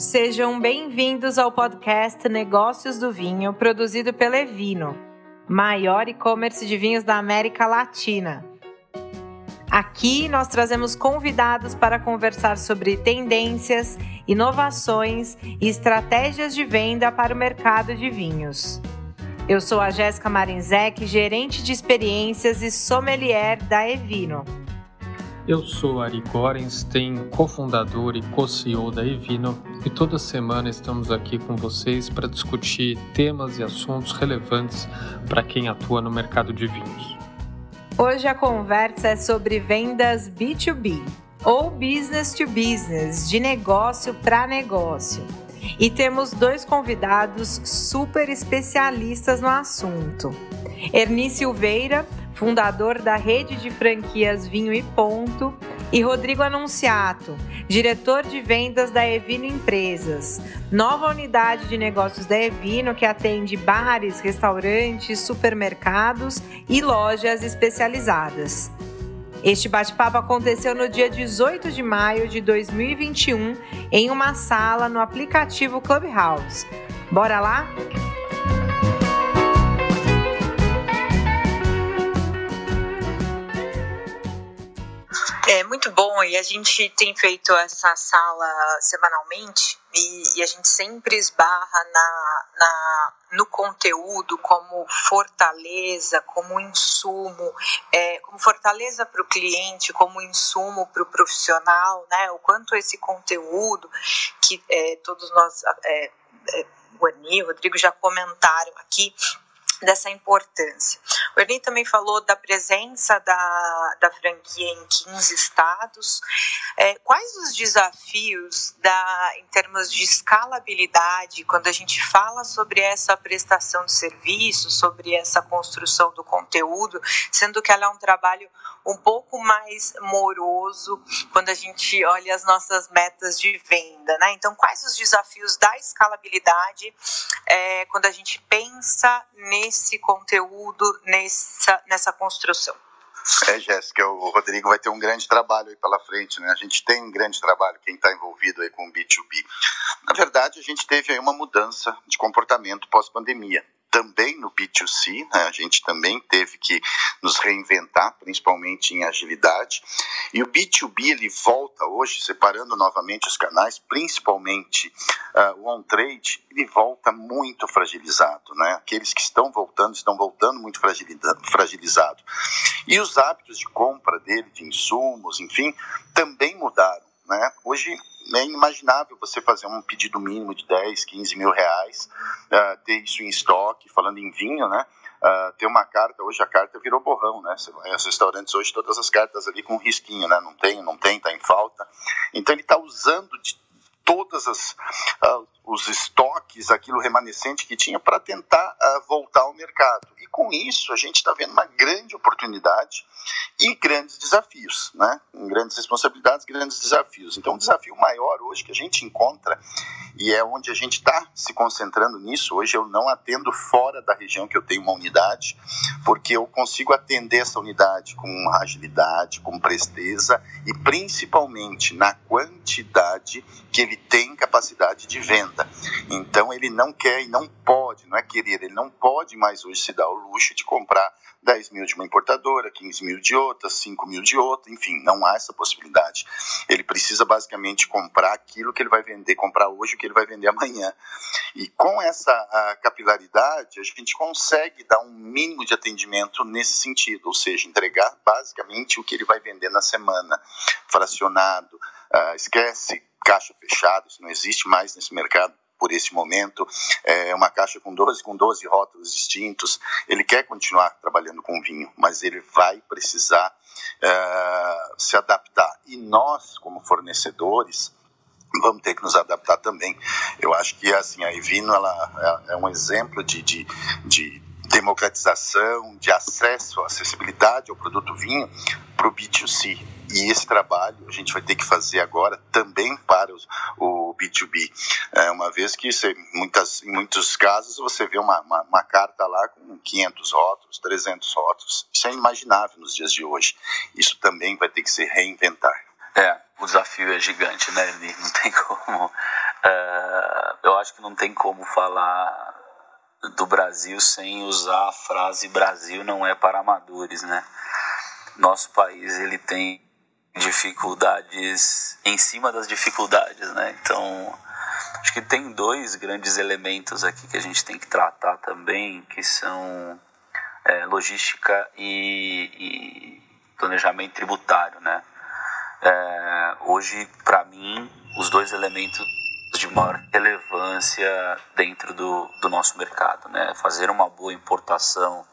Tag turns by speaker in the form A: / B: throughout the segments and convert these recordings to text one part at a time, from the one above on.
A: Sejam bem-vindos ao podcast Negócios do Vinho, produzido pela Evino, maior e-commerce de vinhos da América Latina. Aqui nós trazemos convidados para conversar sobre tendências, inovações e estratégias de venda para o mercado de vinhos. Eu sou a Jéssica Marinzec, gerente de experiências e sommelier da Evino.
B: Eu sou Ari Gorenstein, cofundador e co-CEO da Evino, e toda semana estamos aqui com vocês para discutir temas e assuntos relevantes para quem atua no mercado de vinhos.
A: Hoje a conversa é sobre vendas B2B ou business to business, de negócio para negócio. E temos dois convidados super especialistas no assunto. Erni Silveira, fundador da rede de franquias Vinho e Ponto, e Rodrigo Anunciato, diretor de vendas da Evino Empresas, nova unidade de negócios da Evino que atende bares, restaurantes, supermercados e lojas especializadas. Este bate-papo aconteceu no dia 18 de maio de 2021 em uma sala no aplicativo Clubhouse. Bora lá? É muito bom e a gente tem feito essa sala semanalmente e, e a gente sempre esbarra na, na, no conteúdo como fortaleza, como insumo, é, como fortaleza para o cliente, como insumo para o profissional, né? O quanto esse conteúdo que é, todos nós, é, é o Rodrigo já comentaram aqui, dessa importância. O Ernie também falou da presença da, da franquia em 15 estados. É, quais os desafios da, em termos de escalabilidade quando a gente fala sobre essa prestação de serviço, sobre essa construção do conteúdo, sendo que ela é um trabalho um pouco mais moroso quando a gente olha as nossas metas de venda, né? Então, quais os desafios da escalabilidade é, quando a gente pensa nesse conteúdo, nessa, nessa construção?
C: É, Jéssica, o Rodrigo vai ter um grande trabalho aí pela frente, né? A gente tem um grande trabalho, quem está envolvido aí com o B2B. Na verdade, a gente teve aí uma mudança de comportamento pós-pandemia também no B2C, né? a gente também teve que nos reinventar, principalmente em agilidade. E o B2B ele volta hoje, separando novamente os canais, principalmente uh, o on-trade, ele volta muito fragilizado. Né? Aqueles que estão voltando, estão voltando muito fragilizado. E os hábitos de compra dele, de insumos, enfim, também mudaram. Né? Hoje é inimaginável você fazer um pedido mínimo de 10, 15 mil reais, uh, ter isso em estoque, falando em vinho, né? Uh, ter uma carta, hoje a carta virou borrão, né? Você vai aos restaurantes hoje, todas as cartas ali com um risquinho, né? Não tem, não tem, tá em falta. Então ele está usando de todas as uh, os estoques, aquilo remanescente que tinha para tentar uh, voltar ao mercado. E com isso a gente está vendo uma grande oportunidade e grandes desafios, né? Grandes responsabilidades, grandes desafios. Então, o desafio maior hoje que a gente encontra e é onde a gente está se concentrando nisso. Hoje eu não atendo fora da região que eu tenho uma unidade, porque eu consigo atender essa unidade com agilidade, com presteza e principalmente na quantidade que ele tem capacidade de venda. Então ele não quer e não pode, não é querer, ele não pode mais hoje se dar o luxo de comprar 10 mil de uma importadora, 15 mil de outra, 5 mil de outra, enfim, não há essa possibilidade. Ele precisa basicamente comprar aquilo que ele vai vender, comprar hoje o que ele vai vender amanhã. E com essa capilaridade, a gente consegue dar um mínimo de atendimento nesse sentido, ou seja, entregar basicamente o que ele vai vender na semana, fracionado. Uh, esquece caixa fechada, isso não existe mais nesse mercado por esse momento, é uma caixa com 12, com 12 rótulos distintos. Ele quer continuar trabalhando com vinho, mas ele vai precisar é, se adaptar. E nós, como fornecedores, vamos ter que nos adaptar também. Eu acho que assim a Evino ela é, é um exemplo de, de, de democratização, de acesso, acessibilidade ao produto vinho para o B2C. E esse trabalho a gente vai ter que fazer agora também para os, o B2B. É, uma vez que você, muitas, em muitos casos você vê uma, uma, uma, carta lá com 500 rótulos, 300 rótulos. Isso é inimaginável nos dias de hoje. Isso também vai ter que se reinventar.
D: É, o desafio é gigante, né? Não tem como É, eu acho que não tem como falar do Brasil sem usar a frase Brasil não é para amadores, né? Nosso país ele tem dificuldades em cima das dificuldades, né? Então acho que tem dois grandes elementos aqui que a gente tem que tratar também, que são é, logística e, e, planejamento tributário, né? É, hoje, para mim, os dois elementos de maior relevância dentro do, do nosso mercado, né? Fazer uma boa importação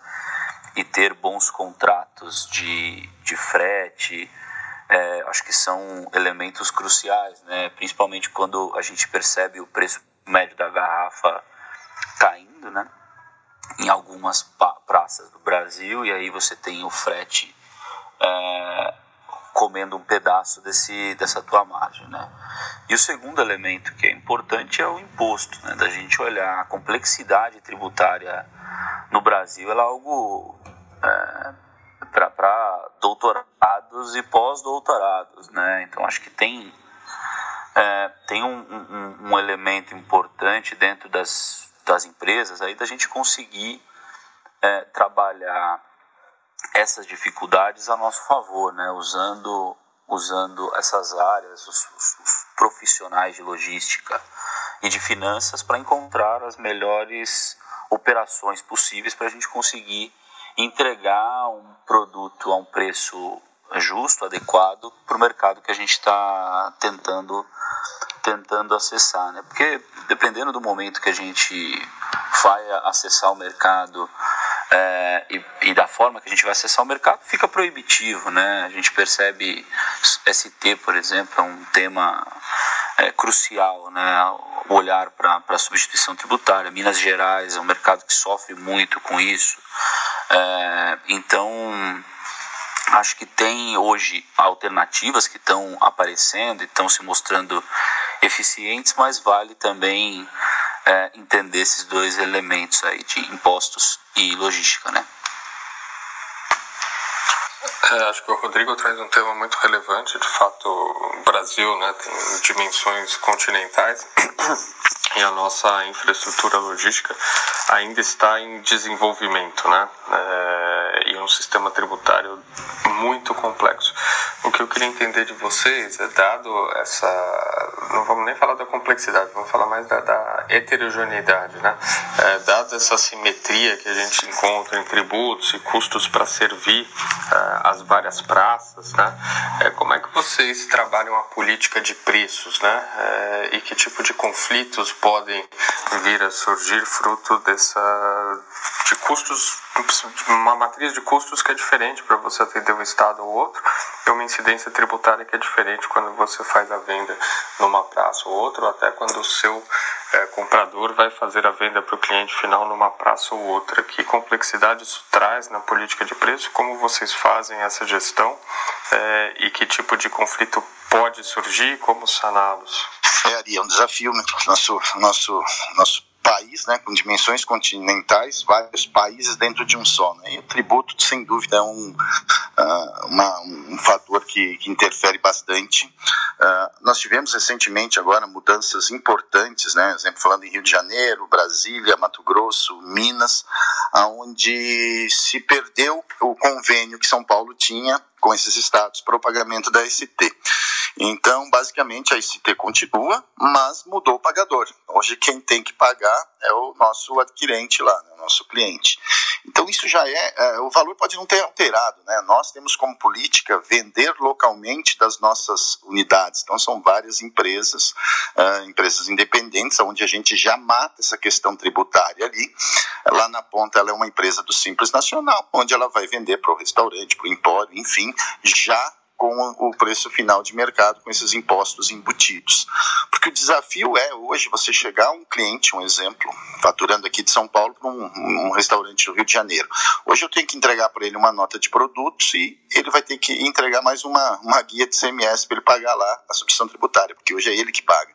D: e ter bons contratos de, de frete, é, acho que são elementos cruciais, né? Principalmente quando a gente percebe o preço médio da garrafa caindo, né? Em algumas praças do Brasil e aí você tem o frete é, comendo um pedaço desse, dessa tua margem, né? E o segundo elemento que é importante é o imposto, né? Da gente olhar a complexidade tributária no Brasil, ela é algo é, para doutorados e pós-doutorados, né? Então acho que tem é, tem um, um, um, elemento importante dentro das, das empresas aí da gente conseguir é, trabalhar essas dificuldades a nosso favor, né? Usando usando essas áreas, os, os, profissionais de logística e de finanças para encontrar as melhores operações possíveis para a gente conseguir entregar um produto a um preço justo, adequado para o mercado que a gente está tentando tentando acessar, né? Porque dependendo do momento que a gente vai acessar o mercado é, e, e, da forma que a gente vai acessar o mercado, fica proibitivo, né? A gente percebe ST, por exemplo, é um tema é, crucial, né? O olhar para a substituição tributária. Minas Gerais é um mercado que sofre muito com isso. É, então, acho que tem hoje alternativas que estão aparecendo e estão se mostrando eficientes, mas vale também é, entender esses dois elementos aí de impostos e logística, né?
B: É, acho que o Rodrigo traz um tema muito relevante. De fato, o Brasil né, tem dimensões continentais e a nossa infraestrutura logística ainda está em desenvolvimento, né? É, um sistema tributário muito complexo. O que eu queria entender de vocês é dado essa, não vamos nem falar da complexidade, vamos falar mais da, da heterogeneidade, né? É, essa simetria que a gente encontra em tributos e custos para servir é, as várias praças, né? É, como é que vocês trabalham a política de preços, né? É, e que tipo de conflitos podem vir a surgir fruto dessa de custos, uma matriz de custos que é diferente para você atender um estado ou outro, e uma incidência tributária que é diferente quando você faz a venda numa praça ou outra, ou até quando o seu é, comprador vai fazer a venda para o cliente final numa praça ou outra. Que complexidade isso traz na política de preço? Como vocês fazem essa gestão é, e que tipo de conflito pode surgir? Como saná-los?
C: É, Ari, é um desafio, né? Nosso, nosso, nosso país, né, com dimensões continentais, vários países dentro de um só. Né? E o tributo, sem dúvida, é um, uh, uma, um fator que, que interfere bastante. Uh, nós tivemos recentemente agora mudanças importantes, né, exemplo falando em Rio de Janeiro, Brasília, Mato Grosso, Minas, aonde se perdeu o convênio que São Paulo tinha com esses estados para o pagamento da ST. Então, basicamente, a ST continua, mas mudou o pagador. Hoje, quem tem que pagar é o nosso adquirente lá, né, o nosso cliente. Então, isso já é, é, o valor pode não ter alterado, né? Nós temos como política vender localmente das nossas unidades. Então, são várias empresas, uh, empresas independentes, onde a gente já mata essa questão tributária ali. Lá na ponta, ela é uma empresa do Simples Nacional, onde ela vai vender para o restaurante, para o empório, enfim, já com o preço final de mercado, com esses impostos embutidos. Porque o desafio é hoje você chegar a um cliente, um exemplo, faturando aqui de São Paulo para um, um, restaurante do Rio de Janeiro. Hoje eu tenho que entregar para ele uma nota de produtos e ele vai ter que entregar mais uma, uma guia de CMS para ele pagar lá a substituição tributária, porque hoje é ele que paga.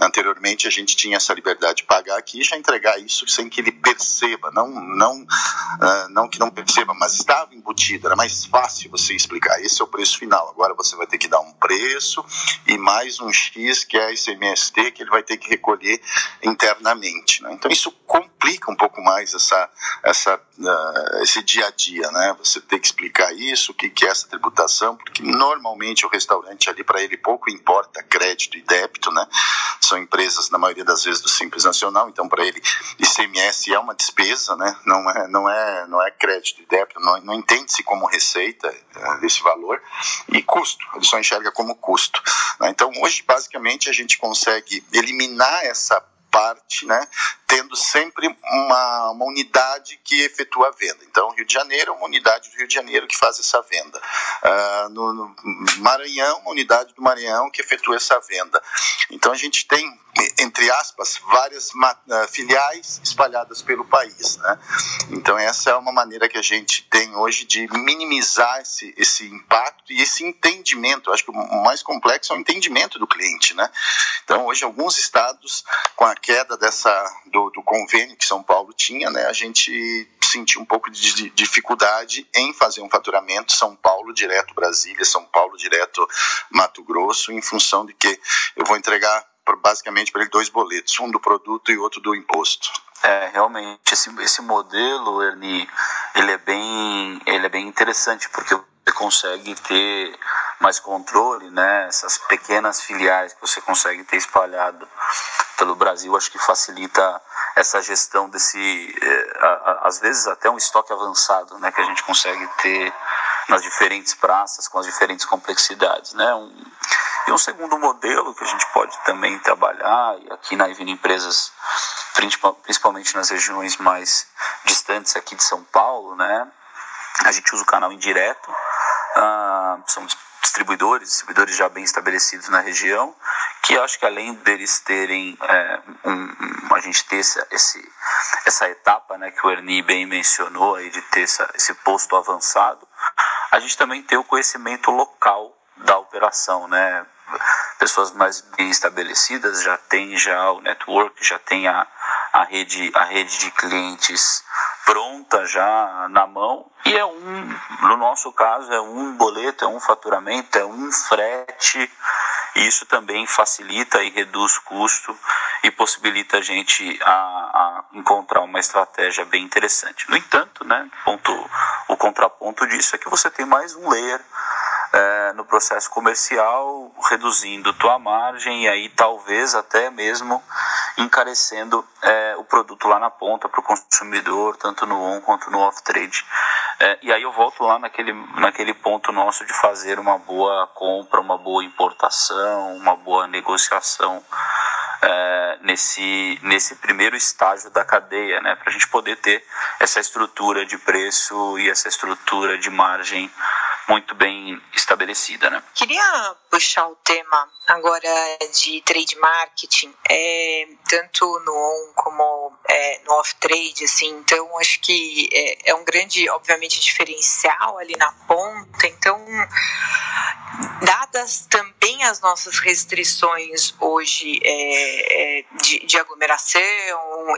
C: Anteriormente a gente tinha essa liberdade de pagar aqui e já entregar isso sem que ele perceba, não, não, uh, não que não perceba, mas estava embutido, era mais fácil você explicar. Esse é o preço final final. Agora você vai ter que dar um preço e mais um X que é a ICMST que ele vai ter que recolher internamente. Né? Então isso complica um pouco mais essa, essa, uh, esse dia a dia, né? Você tem que explicar isso, o que, que é essa tributação, porque normalmente o restaurante ali para ele pouco importa crédito e débito, né? São empresas na maioria das vezes do Simples Nacional, então para ele ICMS é uma despesa, né? Não é, não é, não é crédito e débito, não, não entende-se como receita uh, desse valor e custo. Ele só enxerga como custo. Né? Então hoje basicamente a gente consegue eliminar essa parte, né, tendo sempre uma, uma unidade que efetua a venda. Então, Rio de Janeiro é uma unidade do Rio de Janeiro que faz essa venda. Uh, no, no, Maranhão, uma unidade do Maranhão que efetua essa venda. Então, a gente tem, entre aspas, várias uh, filiais espalhadas pelo país. Né? Então, essa é uma maneira que a gente tem hoje de minimizar esse, esse impacto e esse entendimento. Eu acho que o mais complexo é o entendimento do cliente. Né? Então, hoje, alguns estados, com a queda dessa do, do, convênio que São Paulo tinha, né, a gente sentiu um pouco de dificuldade em fazer um faturamento São Paulo direto Brasília, São Paulo direto Mato Grosso, em função de que eu vou entregar basicamente para ele dois boletos, um do produto e outro do imposto.
D: É, realmente esse, esse modelo, Ernie, ele é bem, ele é bem interessante porque consegue ter mais controle, né? Essas pequenas filiais que você consegue ter espalhado pelo Brasil, acho que facilita essa gestão desse, é, às vezes até um estoque avançado, né? Que a gente consegue ter nas diferentes praças com as diferentes complexidades, né? Um, e um segundo modelo que a gente pode também trabalhar, e aqui na Ivina Empresas, principalmente nas regiões mais distantes aqui de São Paulo, né? A gente usa o canal indireto, são distribuidores, distribuidores já bem estabelecidos na região, que acho que além deles terem é, um, a gente ter esse, esse, essa etapa né, que o Ernie bem mencionou aí de ter essa, esse posto avançado, a gente também tem o conhecimento local da operação, né? Pessoas mais bem estabelecidas já tem já o network, já tem a, a rede a rede de clientes pronta já na mão e é um no nosso caso é um boleto, é um faturamento, é um frete e isso também facilita e reduz custo e possibilita a gente a, a encontrar uma estratégia bem interessante. No entanto, né, ponto, o contraponto disso é que você tem mais um layer é, no processo comercial, reduzindo tua margem e aí talvez até mesmo encarecendo é, o produto lá na ponta para o consumidor, tanto no on quanto no off trade. É, e aí eu volto lá naquele, naquele ponto nosso de fazer uma boa compra, uma boa importação, uma boa negociação é, nesse, nesse primeiro estágio da cadeia, né, para a gente poder ter essa estrutura de preço e essa estrutura de margem muito bem estabelecida. Né?
A: Queria puxar o tema agora de trade marketing, é, tanto no on como é, no off trade, assim, então acho que é, é um grande, obviamente, diferencial ali na ponta, então dadas também as nossas restrições hoje é, é, de, de, aglomeração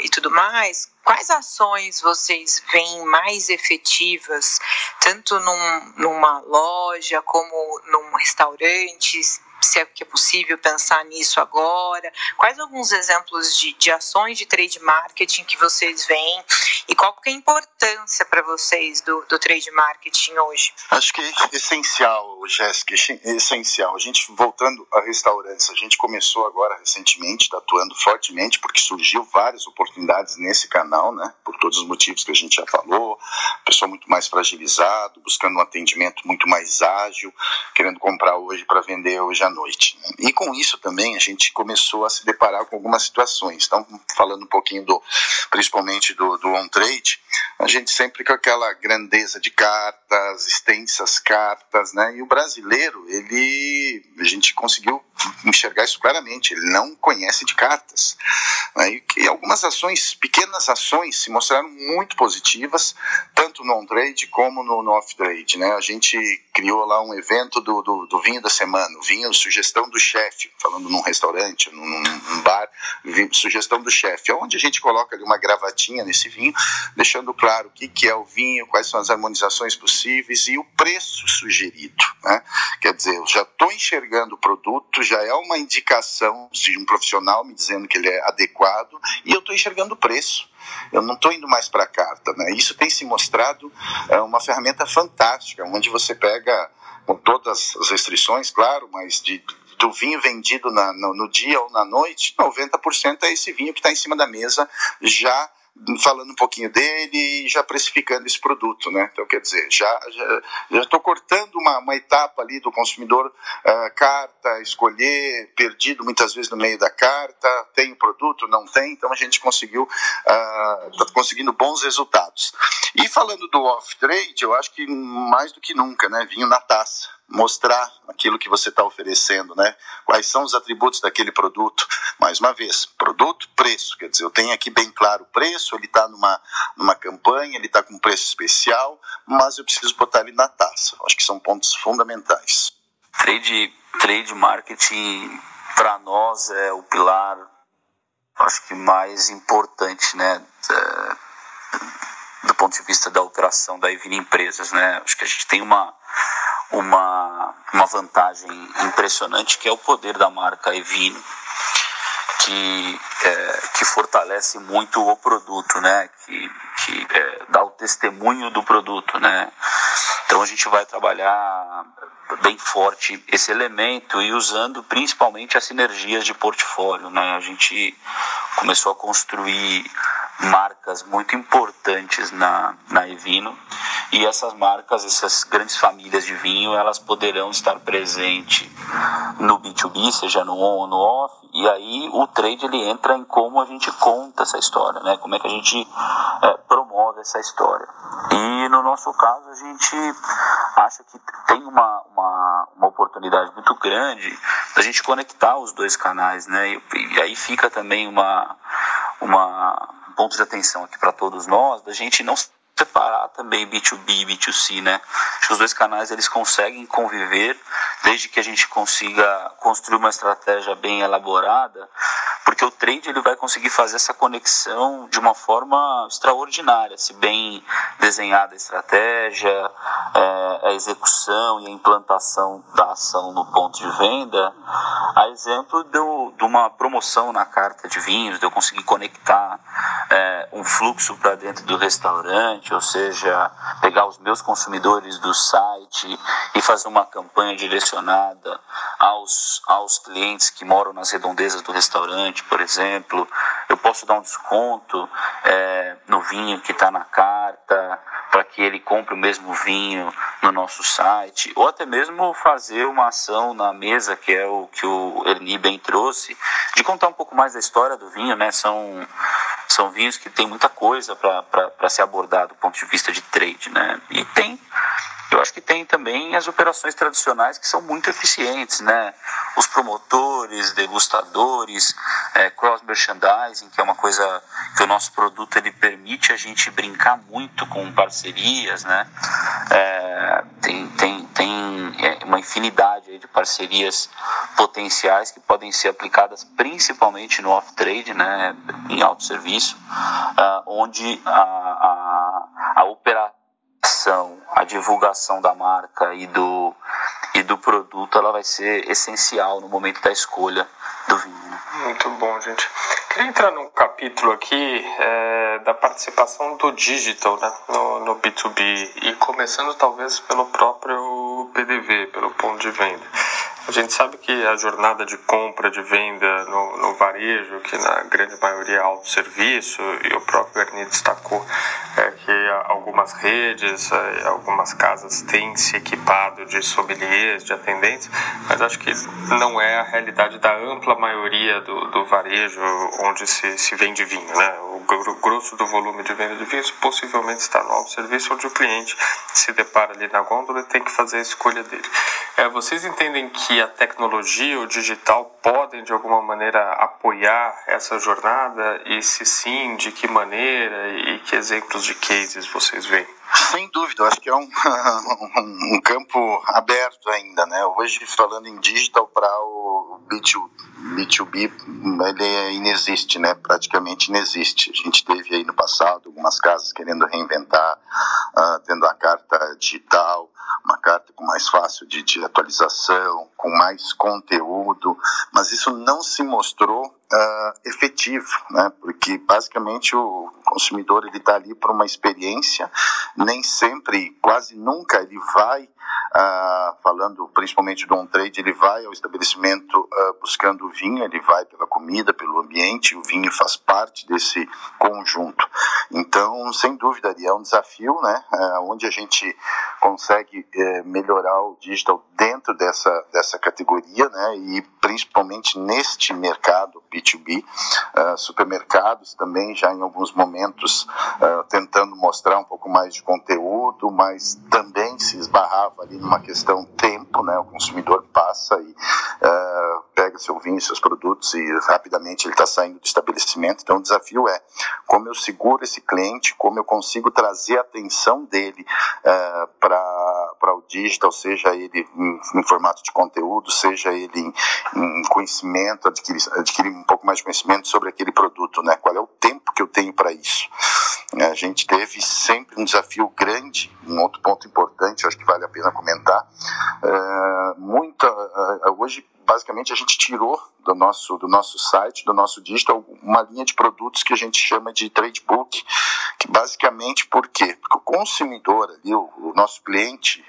A: e tudo mais, quais ações vocês veem mais efetivas, tanto num, numa loja como num restaurante, se é que é possível pensar nisso agora? Quais alguns exemplos de, de ações de trade marketing que vocês veem e qual que é a importância para vocês do, do trade marketing hoje?
C: Acho que é essencial, Jéssica, é essencial. A gente, voltando a restaurantes, a gente começou agora recentemente, está atuando fortemente, porque surgiu várias oportunidades nesse canal, né? Por todos os motivos que a gente já falou, pessoa muito mais fragilizado, buscando um atendimento muito mais ágil, querendo comprar hoje para vender hoje à noite. Né? E com isso também a gente começou a se deparar com algumas situações. Então, falando um pouquinho do, principalmente do, do on-trade, a gente sempre com aquela grandeza de cartas, extensas cartas, né? E o brasileiro, ele, a gente conseguiu enxergar isso claramente, ele não conhece de cartas. Né? E algumas ações, pequenas ações, se mostraram muito positivas, tanto no on-trade como no, no off-trade, né? A gente criou lá um evento do, do, do vinho da semana, o vinho sugestão do chefe, falando num restaurante, num, num bar, sugestão do chefe, onde a gente coloca ali uma gravatinha nesse vinho, deixando claro o que, que é o vinho, quais são as harmonizações possíveis e o preço sugerido. Né? Quer dizer, eu já estou enxergando o produto, já é uma indicação de um profissional me dizendo que ele é adequado e eu estou enxergando o preço. Eu não estou indo mais para a carta. Né? Isso tem se mostrado é, uma ferramenta fantástica, onde você pega, com todas as restrições, claro, mas de, do vinho vendido na, no, no, dia ou na noite, 90% é esse vinho que está em cima da mesa já falando um pouquinho dele e já precificando esse produto, né? Então, quer dizer, já já estou cortando uma, uma etapa ali do consumidor uh, carta, escolher, perdido muitas vezes no meio da carta, tem o produto, não tem, então a gente conseguiu, uh, conseguindo bons resultados. E falando do off-trade, eu acho que mais do que nunca, né? Vinho na taça mostrar aquilo que você está oferecendo, né? Quais são os atributos daquele produto? Mais uma vez, produto, preço. Quer dizer, eu tenho aqui bem claro o preço, ele está numa, numa campanha, ele está com um preço especial, mas eu preciso botar ele na taça. Acho que são pontos fundamentais.
D: Trade, trade marketing, para nós, é o pilar, acho que mais importante, né? É, do ponto de vista da operação da Evina Empresas, né? Acho que a gente tem uma uma, uma vantagem impressionante que é o poder da marca Evino, que, é, que fortalece muito o produto, né? que, que é, dá o testemunho do produto. Né? Então a gente vai trabalhar bem forte esse elemento e usando principalmente as sinergias de portfólio. Né? A gente começou a construir marcas muito importantes na, na Evino e essas marcas, essas grandes famílias de vinho, elas poderão estar presentes no B2B, seja no on ou no off, e aí o trade ele entra em como a gente conta essa história, né? como é que a gente é, promove essa história. E no nosso caso a gente acha que tem uma, uma, uma oportunidade muito grande da gente conectar os dois canais, né? E, e aí fica também uma, uma um ponto de atenção aqui para todos nós, da gente não separar também B2B e B2C, né? Acho que os dois canais eles conseguem conviver desde que a gente consiga construir uma estratégia bem elaborada, porque o trade ele vai conseguir fazer essa conexão de uma forma extraordinária, se bem desenhada a estratégia, é, a execução e a implantação da ação no ponto de venda, a exemplo de, de uma promoção na carta de vinhos, de eu conseguir conectar é, um fluxo para dentro do restaurante, ou seja, pegar os meus consumidores do site e fazer uma campanha direcionada aos, aos clientes que moram nas redondezas do restaurante, por exemplo. Eu posso dar um desconto é, no vinho que está na carta para que ele compre o mesmo vinho no nosso site, ou até mesmo fazer uma ação na mesa, que é o que o Ernie bem trouxe, de contar um pouco mais da história do vinho, né? São são vinhos que tem muita coisa para ser abordado do ponto de vista de trade, né? E tem, eu acho que tem também as operações tradicionais que são muito eficientes, né? Os promotores, degustadores, é, cross merchandising, que é uma coisa que o nosso produto ele permite a gente brincar muito com parcerias, né? É, tem, tem, tem é, uma infinidade de parcerias potenciais que podem ser aplicadas principalmente no off-trade, né, em alto serviço, uh, onde a, a, a operação, a divulgação da marca e do, e do produto ela vai ser essencial no momento da escolha do vinho.
B: Muito bom, gente. Queria entrar num capítulo aqui é, da participação do digital né, no, no B2B e começando talvez pelo próprio PDV, pelo ponto de venda. A gente sabe que a jornada de compra, de venda no, no varejo, que na grande maioria é autosserviço, e o próprio Garnier destacou é, que algumas redes, é, algumas casas têm se equipado de sommeliers, de atendentes, mas acho que não é a realidade da ampla maioria do, do varejo onde se, se vende vinho. Né? O grosso do volume de venda de vinhos possivelmente está no autosserviço, onde o cliente se depara ali na gôndola e tem que fazer a escolha dele. É, vocês entendem que a tecnologia, o digital, podem de alguma maneira apoiar essa jornada? E se sim, de que maneira e que exemplos de cases vocês veem?
C: Sem dúvida, acho que é um, um, campo aberto ainda, né? Hoje, falando em digital para o B2, B2B, ele é inexiste, né? Praticamente inexiste. A gente teve aí no passado algumas casas querendo reinventar, uh, tendo a carta digital, uma carta com mais fácil de, de atualização, com mais conteúdo, mas isso não se mostrou uh, efetivo, né? Porque basicamente o consumidor ele está ali para uma experiência, nem sempre, quase nunca ele vai, uh, falando principalmente do on-trade, ele vai ao estabelecimento uh, buscando o vinho, ele vai pela comida, pelo ambiente, o vinho faz parte desse conjunto. Então, sem dúvida, é um desafio, né? Uh, onde a gente consegue eh, melhorar o digital dentro dessa, dessa categoria, né? E principalmente neste mercado B2B, supermercados também já em alguns momentos uh, tentando mostrar um pouco mais de conteúdo, mas também se esbarrava ali numa questão tempo, né? O consumidor passa e uh, pega seu vinho, seus produtos e rapidamente ele está saindo do estabelecimento. Então o desafio é como eu seguro esse cliente, como eu consigo trazer a atenção dele uh, para o digital, seja ele em, em, formato de conteúdo, seja ele em, em conhecimento, adquirir, adquirir um pouco mais de conhecimento sobre aquele produto, né? Qual é o tempo que eu tenho para isso? isso. A gente teve sempre um desafio grande, um outro ponto importante, acho que vale a pena comentar. É, muita, é, hoje, basicamente, a gente tirou do nosso, do nosso site, do nosso digital, uma linha de produtos que a gente chama de trade book, que basicamente por quê? Porque o consumidor ali, o, o nosso cliente,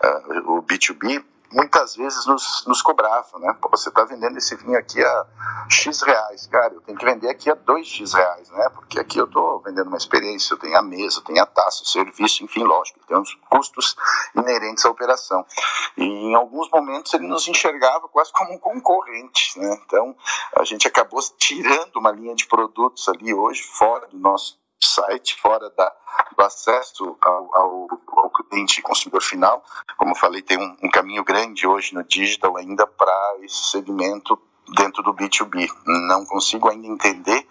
C: é, o B2B, muitas vezes nos, nos cobrava, né? Pô, você está vendendo esse vinho aqui a X reais, cara, eu tenho que vender aqui a 2X reais, né? Porque aqui eu estou vendendo uma experiência, eu tenho a mesa, eu tenho a taça, o serviço, enfim, lógico, tem uns custos inerentes à operação. E em alguns momentos ele nos enxergava quase como um concorrente, né? Então a gente acabou tirando uma linha de produtos ali hoje fora do nosso site, fora da, do acesso ao, ao, ao cliente consumidor final. Como eu falei, tem um, um caminho grande hoje no digital ainda para esse segmento dentro do B2B. Não consigo ainda entender,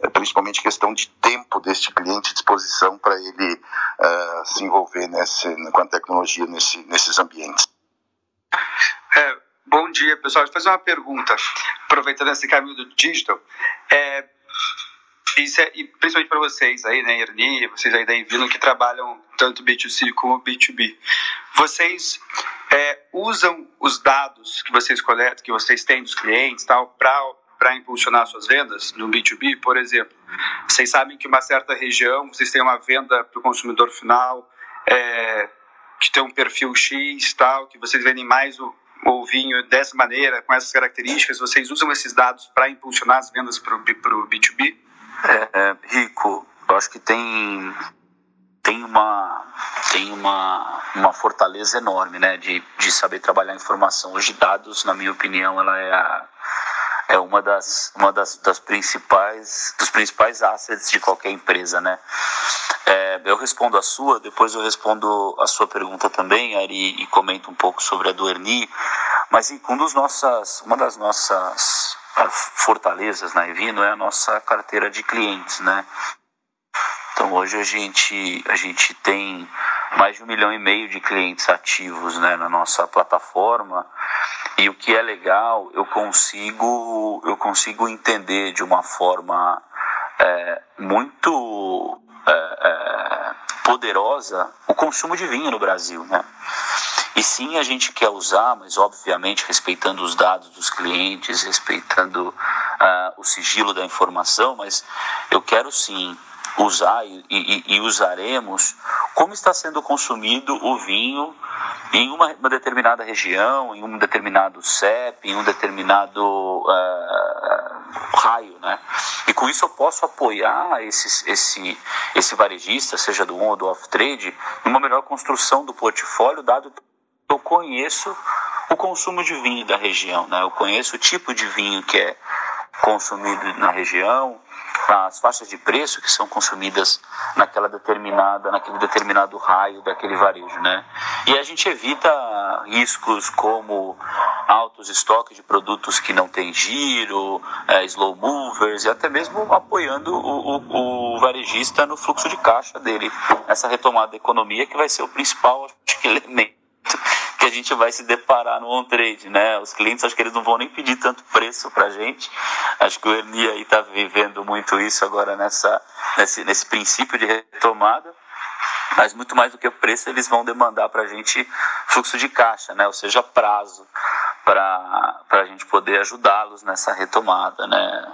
C: eh, principalmente questão de tempo deste cliente, disposição para ele uh, se envolver nesse, com a tecnologia nesse, nesses ambientes.
E: É, bom dia, pessoal. Eu fazer uma pergunta, aproveitando esse caminho do digital. É, isso é, e principalmente para vocês aí, né, Erni, vocês aí da Envino que trabalham tanto B2C como B2B. Vocês é, usam os dados que vocês coletam, que vocês têm dos clientes, tal, para para impulsionar suas vendas no B2B, por exemplo. Vocês sabem que uma certa região, vocês têm uma venda para o consumidor final é, que tem um perfil X, tal, que vocês vendem mais o, o vinho dessa maneira, com essas características, vocês usam esses dados para impulsionar as vendas para o B2B?
D: É, é, Rico, eu acho que tem tem uma tem uma, uma fortaleza enorme, né, de, de saber trabalhar informação. Hoje dados, na minha opinião, ela é a, é uma das uma das, das principais dos principais assets de qualquer empresa, né? É, eu respondo a sua, depois eu respondo a sua pergunta também, Ari, e comento um pouco sobre a do Erni. Mas um dos nossas, uma das nossas fortalezas na Evino é a nossa carteira de clientes, né? Então hoje a gente, a gente tem mais de um milhão e meio de clientes ativos né, na nossa plataforma e o que é legal eu consigo eu consigo entender de uma forma é, muito é, é, poderosa o consumo de vinho no Brasil, né? E sim, a gente quer usar, mas obviamente respeitando os dados dos clientes, respeitando uh, o sigilo da informação, mas eu quero sim usar e, e, e, usaremos como está sendo consumido o vinho em uma, uma, determinada região, em um determinado CEP, em um determinado uh, raio, né? E com isso eu posso apoiar esse, esse, esse varejista, seja do on ou do off-trade, numa melhor construção do portfólio, dado eu conheço o consumo de vinho da região, né? Eu conheço o tipo de vinho que é consumido na região, as faixas de preço que são consumidas naquela determinada, naquele determinado raio daquele varejo, né? E a gente evita riscos como altos estoques de produtos que não têm giro, é, slow movers e até mesmo apoiando o, o, o, varejista no fluxo de caixa dele. Essa retomada da economia que vai ser o principal acho elemento que a gente vai se deparar no on-trade, né? Os clientes, acho que eles não vão nem pedir tanto preço para a gente. Acho que o Ernie aí está vivendo muito isso agora nessa, nesse, nesse princípio de retomada mas muito mais do que o preço, eles vão demandar para a gente fluxo de caixa, né? ou seja, prazo para a gente poder ajudá-los nessa retomada, né?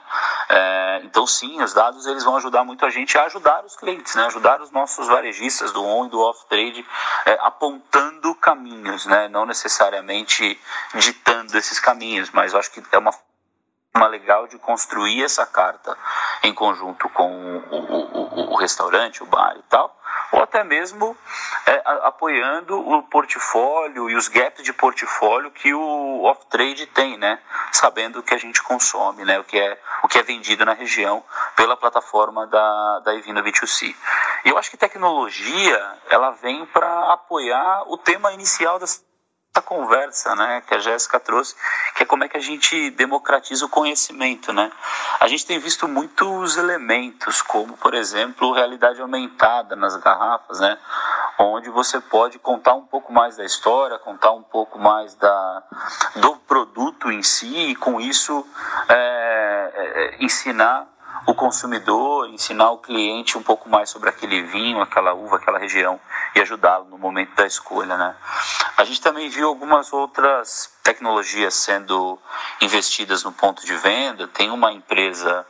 D: É, então sim, os dados eles vão ajudar muito a gente a ajudar os clientes, né? Ajudar os nossos varejistas do on e do off trade, é, apontando caminhos, né? Não necessariamente ditando esses caminhos, mas eu acho que é uma forma legal de construir essa carta em conjunto com o, o, o, o restaurante, o bar e tal ou até mesmo é, apoiando o portfólio e os gaps de portfólio que o off-trade tem, né? Sabendo o que a gente consome, né? O que é, o que é vendido na região pela plataforma da, da Evino B2C. E eu acho que tecnologia, ela vem para apoiar o tema inicial das essa conversa, né, que a Jéssica trouxe, que é como é que a gente democratiza o conhecimento, né? A gente tem visto muitos elementos, como por exemplo, realidade aumentada nas garrafas, né? Onde você pode contar um pouco mais da história, contar um pouco mais da, do produto em si, e com isso é, é, ensinar o consumidor, ensinar o cliente um pouco mais sobre aquele vinho, aquela uva, aquela região e ajudá-lo no momento da escolha, né? A gente também viu algumas outras tecnologias sendo investidas no ponto de venda. Tem uma empresa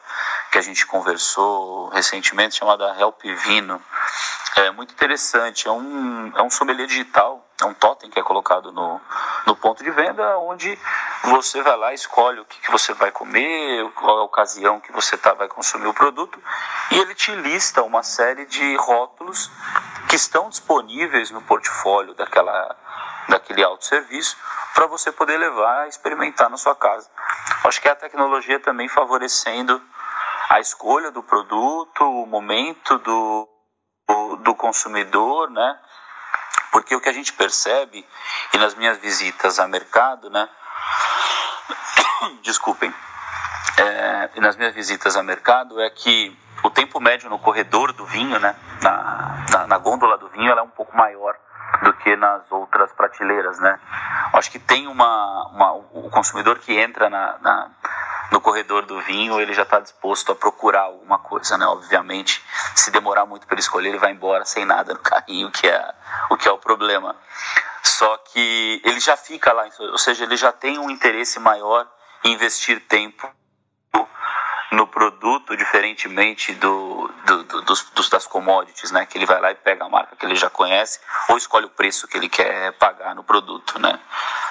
D: que a gente conversou recentemente chamada Help Vino. É muito interessante, é um, é um sommelier digital, é um totem que é colocado no, no ponto de venda, onde você vai lá, escolhe o que, que você vai comer, qual é a ocasião que você tá, vai consumir o produto, e ele te lista uma série de rótulos que estão disponíveis no portfólio daquela, daquele autosserviço para você poder levar e experimentar na sua casa. Acho que é a tecnologia também favorecendo a escolha do produto, o momento do, do, do consumidor, né? Porque o que a gente percebe, e nas minhas visitas a mercado, né? Desculpem. É, e nas minhas visitas a mercado é que o tempo médio no corredor do vinho, né, na, na, na gôndola do vinho, ela é um pouco maior do que nas outras prateleiras, né? Acho que tem uma, uma o consumidor que entra na, na no corredor do vinho, ele já está disposto a procurar alguma coisa, né? Obviamente, se demorar muito para escolher, ele vai embora sem nada no carrinho, que é o que é o problema. Só que ele já fica lá, ou seja, ele já tem um interesse maior em investir tempo no produto, diferentemente do, do, do dos, dos, das commodities, né? Que ele vai lá e pega a marca que ele já conhece ou escolhe o preço que ele quer pagar no produto, né?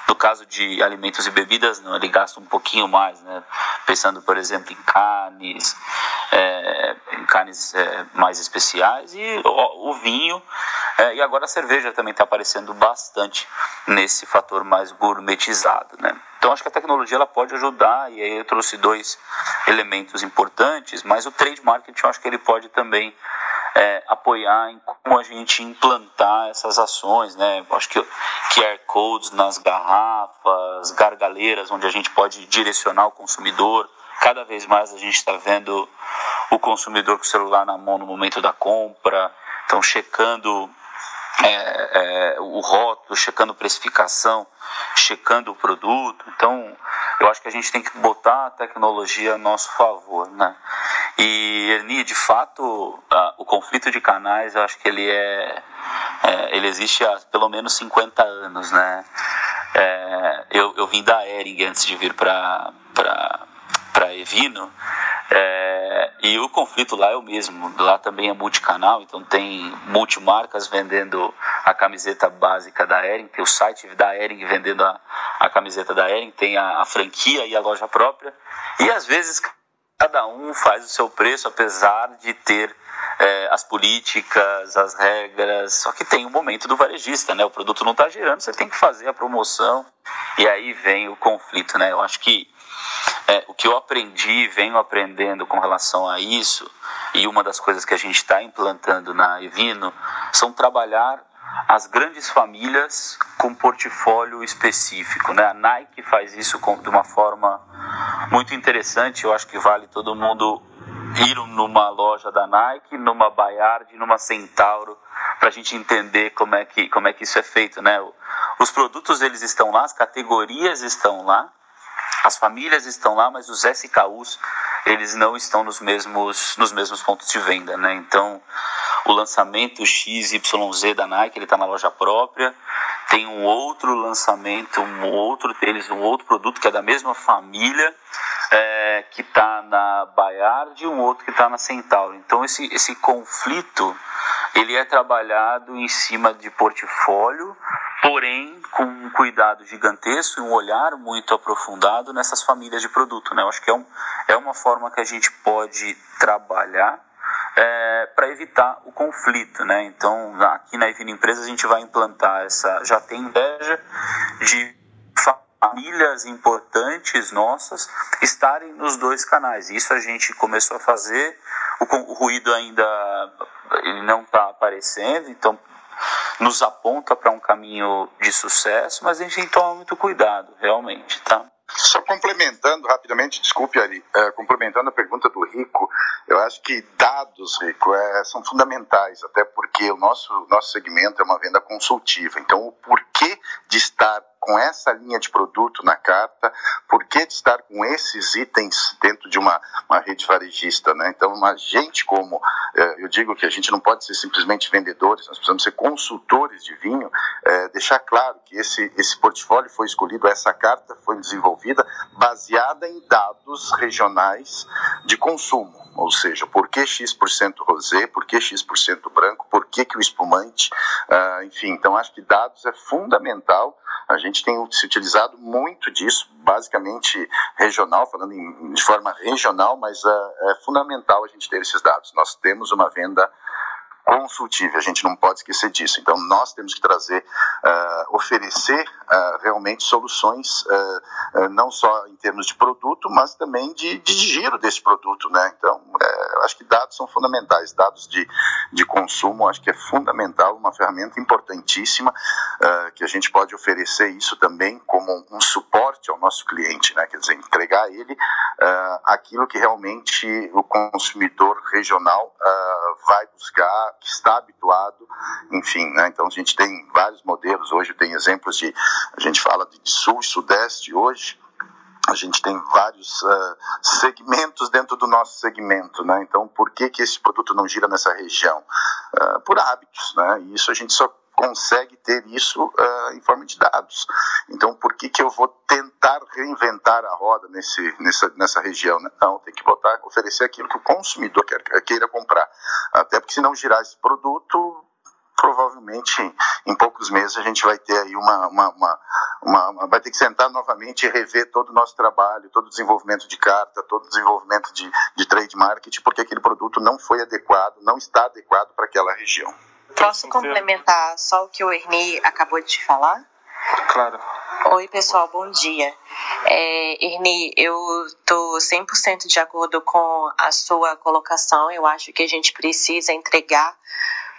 D: No caso de alimentos e bebidas, não, ele gasta um pouquinho mais, né? Pensando, por exemplo, em carnes, é, em carnes é, mais especiais e o, o vinho. É, e agora a cerveja também está aparecendo bastante nesse fator mais gourmetizado, né? Então acho que a tecnologia ela pode ajudar e aí eu trouxe dois elementos importantes, mas o trade marketing eu acho que ele pode também é, apoiar em como a gente implantar essas ações, né? Acho que QR codes nas garrafas, gargaleiras, onde a gente pode direcionar o consumidor. Cada vez mais a gente está vendo o consumidor com o celular na mão no momento da compra, então checando é, é, o rótulo, checando precificação, checando o produto. Então, eu acho que a gente tem que botar a tecnologia a nosso favor, né? E Ernie, de fato, a, o conflito de canais, eu acho que ele é, é ele existe há pelo menos 50 anos, né? É, eu, eu vim da Ering antes de vir para para Evino é, e o conflito lá é o mesmo. Lá também é multicanal, então tem multimarcas vendendo a camiseta básica da Ering, tem o site da Ering vendendo a, a camiseta da Ering, tem a, a franquia e a loja própria. E às vezes cada um faz o seu preço, apesar de ter é, as políticas, as regras. Só que tem o momento do varejista, né? O produto não está girando, você tem que fazer a promoção e aí vem o conflito, né? Eu acho que é, o que eu aprendi, venho aprendendo com relação a isso, e uma das coisas que a gente está implantando na Evino, são trabalhar as grandes famílias com portfólio específico. Né? A Nike faz isso de uma forma muito interessante, eu acho que vale todo mundo ir numa loja da Nike, numa Bayard, numa Centauro, para a gente entender como é, que, como é que isso é feito. Né? Os produtos eles estão lá, as categorias estão lá, as famílias estão lá, mas os SKUs eles não estão nos mesmos, nos mesmos pontos de venda. Né? Então, o lançamento XYZ da Nike, ele está na loja própria. Tem um outro lançamento, um outro deles, um outro produto que é da mesma família, é, que está na Bayard e um outro que está na Centauro. Então esse, esse conflito ele é trabalhado em cima de portfólio, porém com um cuidado gigantesco e um olhar muito aprofundado nessas famílias de produto. Né? Eu acho que é, um, é uma forma que a gente pode trabalhar é, para evitar o conflito, né? Então, aqui na Evina Empresa a gente vai implantar essa, já tem inveja de famílias importantes nossas estarem nos dois canais. Isso a gente começou a fazer, o, o ruído ainda não está aparecendo, então nos aponta para um caminho de sucesso, mas a gente tem que tomar muito cuidado, realmente, tá?
C: Só complementando rapidamente, desculpe, Ari, é, complementando a pergunta do Rico, eu acho que dados, Rico, é, são fundamentais, até porque o nosso, nosso segmento é uma venda consultiva. Então, o porquê de estar com essa linha de produto na carta, por que de estar com esses itens dentro de uma, uma rede varejista, né? Então, a gente como, é, eu digo que a gente não pode ser simplesmente vendedores, nós precisamos ser consultores de vinho, é, deixar claro que esse, esse portfólio foi escolhido, essa carta foi desenvolvida baseada em dados regionais de consumo, ou seja, por que X% rosé, por que X% branco, por que, que o espumante, uh, enfim, então acho que dados é fundamental. A gente tem se utilizado muito disso, basicamente regional, falando em, de forma regional, mas uh, é fundamental a gente ter esses dados. Nós temos uma venda consultiva, a gente não pode esquecer disso. Então, nós temos que trazer, uh, oferecer uh, realmente soluções, uh, não só em termos de produto, mas também de, de giro desse produto, né? Então, acho que dados são fundamentais, dados de, de consumo, acho que é fundamental, uma ferramenta importantíssima, que a gente pode oferecer isso também como um suporte ao nosso cliente, né? Quer dizer, entregar a ele aquilo que realmente o consumidor regional vai buscar que está habituado, enfim, né? Então a gente tem vários modelos, hoje tem exemplos de, a gente fala de sul e sudeste hoje, a gente tem vários uh, segmentos dentro do nosso segmento, né? Então, por que que esse produto não gira nessa região? Uh, por hábitos, né? E isso a gente só consegue ter isso uh, em forma de dados. Então, por que, que eu vou tentar reinventar a roda nesse, nessa, nessa região? Né? Não, tem que botar, oferecer aquilo que o consumidor quer, queira comprar. Até porque se não girar esse produto, provavelmente em poucos meses a gente vai ter aí uma, uma, uma, uma, vai ter que sentar novamente e rever todo o nosso trabalho, todo o desenvolvimento de carta, todo o desenvolvimento de, de trade marketing, porque aquele produto não foi adequado, não está adequado para aquela região.
F: Posso complementar só o que o Erni acabou de falar?
B: Claro.
F: Oi, pessoal, bom dia. É, Erni, eu estou 100% de acordo com a sua colocação. Eu acho que a gente precisa entregar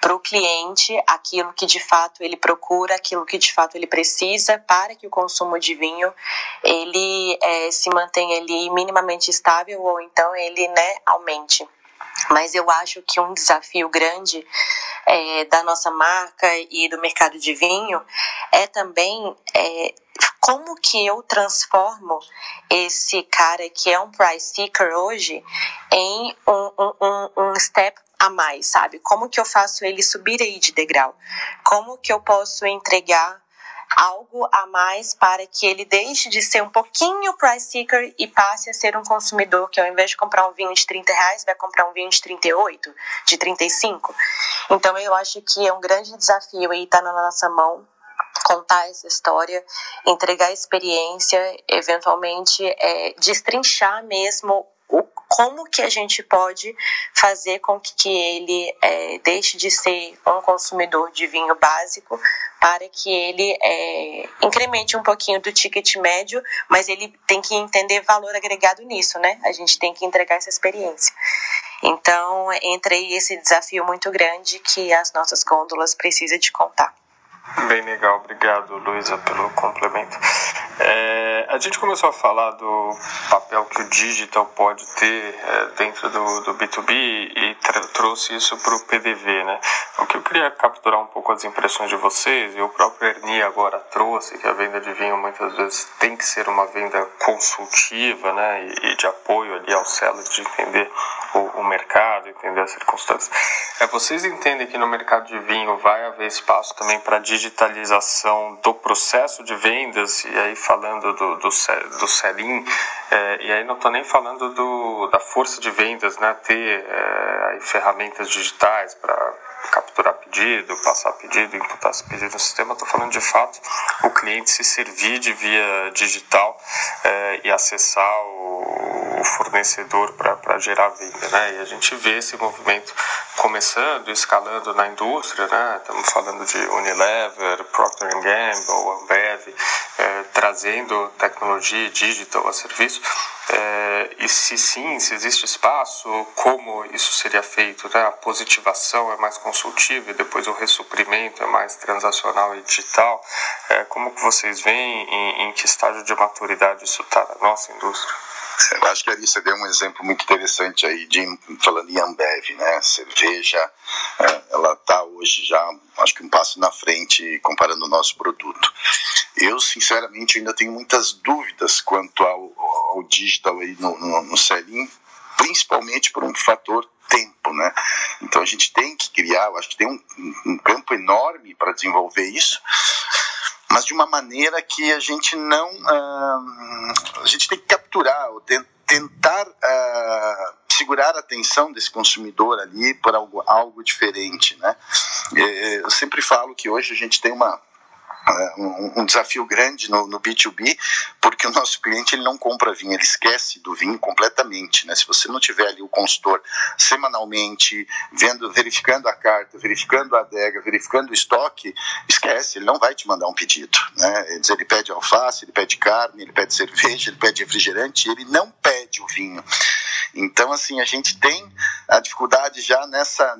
F: para o cliente aquilo que de fato ele procura, aquilo que de fato ele precisa para que o consumo de vinho ele é, se mantenha ali minimamente estável ou então ele né, aumente. Mas eu acho que um desafio grande é, da nossa marca e do mercado de vinho é também é, como que eu transformo esse cara que é um price seeker hoje em um, um, um step a mais, sabe? Como que eu faço ele subir aí de degrau? Como que eu posso entregar algo a mais para que ele deixe de ser um pouquinho price seeker e passe a ser um consumidor que ao invés de comprar um vinho de 30 reais, vai comprar um vinho de 38, de 35. Então eu acho que é um grande desafio aí estar tá na nossa mão contar essa história, entregar experiência, eventualmente é, destrinchar mesmo como que a gente pode fazer com que ele é, deixe de ser um consumidor de vinho básico para que ele é, incremente um pouquinho do ticket médio, mas ele tem que entender valor agregado nisso, né? A gente tem que entregar essa experiência. Então, entrei esse desafio muito grande que as nossas gôndolas precisam de contar.
B: Bem legal, obrigado Luísa pelo complemento. É, a gente começou a falar do papel que o digital pode ter é, dentro do, do B2B e trouxe isso para o PDV, né? O que eu queria capturar um pouco as impressões de vocês, e o próprio Ernie agora trouxe que a venda de vinho muitas vezes tem que ser uma venda consultiva, né? E, e de apoio ali ao de entender o, o mercado, entender as circunstâncias. É, vocês entendem que no mercado de vinho vai haver espaço também para digitalização do processo de vendas, e aí falando do, do, do é, e aí não estou nem falando do, da força de vendas, né, ter é, ferramentas digitais para capturar pedido, passar pedido, imputar esse pedido no sistema, estou falando de fato o cliente se servir de via digital é, e acessar o fornecedor para gerar venda, né? E a gente vê esse movimento começando, escalando na indústria, né? Estamos falando de Unilever, Procter Gamble, Ambev, é, trazendo tecnologia digital a serviço. É, e se sim, se existe espaço, como isso seria feito? Né? A positivação é mais consultiva e depois o ressuprimento é mais transacional e digital. É, como que vocês veem em, em que estágio de maturidade isso está na nossa indústria?
C: Eu acho que a Alissa deu um exemplo muito interessante aí de falando em Ambev, né? Cerveja, é, ela está hoje já, acho que um passo na frente comparando o nosso produto. Eu, sinceramente, ainda tenho muitas dúvidas quanto ao, ao digital aí no, no, no principalmente por um fator tempo, né? Então a gente tem que criar, eu acho que tem um, um campo enorme para desenvolver isso mas de uma maneira que a gente não. Uh, a gente tem que capturar, ou tentar uh, segurar a atenção desse consumidor ali por algo, algo diferente. Né? Eu sempre falo que hoje a gente tem uma um, desafio grande no, no, B2B, porque o nosso cliente ele não compra vinho, ele esquece do vinho completamente. Né? Se você não tiver ali o consultor semanalmente, vendo, verificando a carta, verificando a adega, verificando o estoque, esquece, ele não vai te mandar um pedido. Né? Ele pede alface, ele pede carne, ele pede cerveja, ele pede refrigerante, ele não pede o vinho. Então, assim, a gente tem a dificuldade já nessa,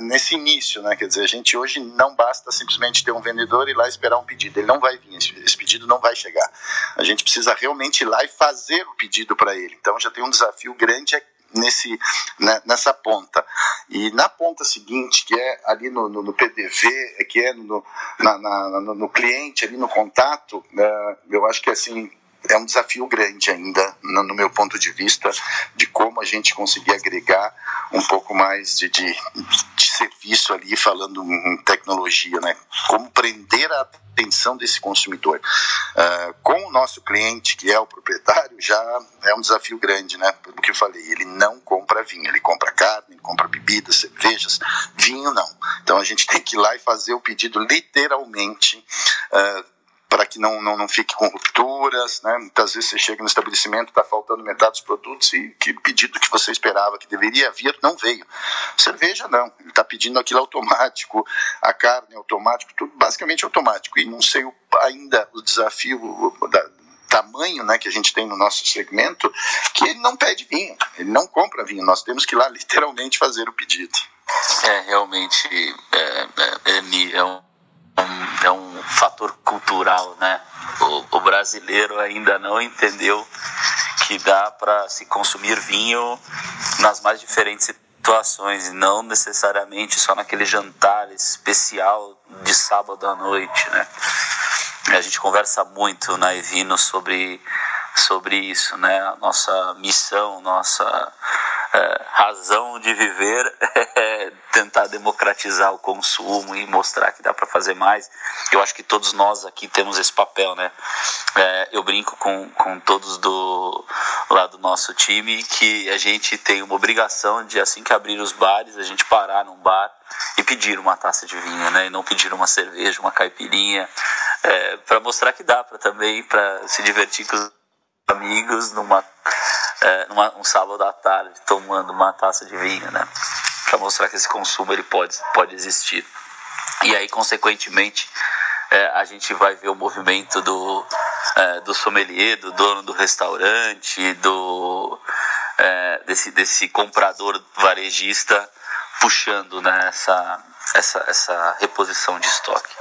C: nesse início, né? Quer dizer, a gente hoje não basta simplesmente ter um vendedor e ir lá esperar um pedido. Ele não vai vir, esse pedido não vai chegar. A gente precisa realmente ir lá e fazer o pedido para ele. Então, já tem um desafio grande nesse né, nessa ponta e na ponta seguinte que é ali no, no, no PDV que é no, na, na, no, cliente ali no contato uh, eu acho que assim é um desafio grande ainda, no, no, meu ponto de vista, de como a gente conseguir agregar um pouco mais de, de, de serviço ali, falando em tecnologia, né? Como prender a atenção desse consumidor. Uh, com o nosso cliente, que é o proprietário, já é um desafio grande, né? Pelo que eu falei, ele não compra vinho, ele compra carne, ele compra bebidas, cervejas, vinho não. Então a gente tem que ir lá e fazer o pedido literalmente. Uh, para que não, não, não fique com rupturas, né? Muitas vezes você chega no estabelecimento, está faltando metade dos produtos e que pedido que você esperava que deveria vir não veio. Cerveja não, ele está pedindo aquilo automático, a carne automático, tudo basicamente automático. E não sei o, ainda o desafio da, tamanho né, que a gente tem no nosso segmento, que ele não pede vinho, ele não compra vinho, nós temos que ir lá literalmente fazer o pedido.
D: É, realmente, é, é, é um é um fator cultural, né? O, o brasileiro ainda não entendeu que dá para se consumir vinho nas mais diferentes situações, não necessariamente só naquele jantar especial de sábado à noite, né? A gente conversa muito na Evino sobre, sobre isso, né? A nossa missão, nossa é, razão de viver é tentar democratizar o consumo e mostrar que dá para fazer mais. Eu acho que todos nós aqui temos esse papel, né? É, eu brinco com, com todos do lá do nosso time que a gente tem uma obrigação de assim que abrir os bares a gente parar num bar e pedir uma taça de vinho, né? E não pedir uma cerveja, uma caipirinha, é, para mostrar que dá para também para se divertir com os amigos numa é, numa, um sábado à tarde tomando uma taça de vinho, né? Para mostrar que esse consumo ele pode, pode existir. E aí, consequentemente, é, a gente vai ver o movimento do, é, do sommelier, do dono do restaurante, do, é, desse, desse comprador varejista puxando né, essa, essa, essa reposição de estoque.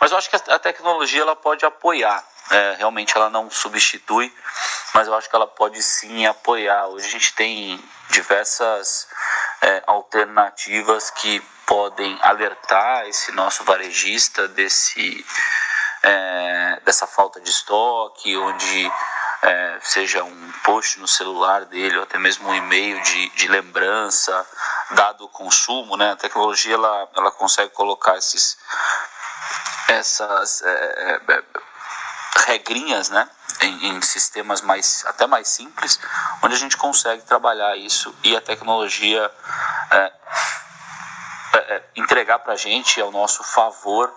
D: Mas eu acho que a tecnologia ela pode apoiar, é, realmente ela não substitui, mas eu acho que ela pode sim apoiar. Hoje a gente tem diversas é, alternativas que podem alertar esse nosso varejista desse, é, dessa falta de estoque, onde é, seja um post no celular dele ou até mesmo um e-mail de, de lembrança, dado o consumo, né? A tecnologia ela, ela consegue colocar esses, essas é, é, regrinhas, né? Em, em, sistemas mais até mais simples, onde a gente consegue trabalhar isso e a tecnologia é, é, é entregar para a gente ao nosso favor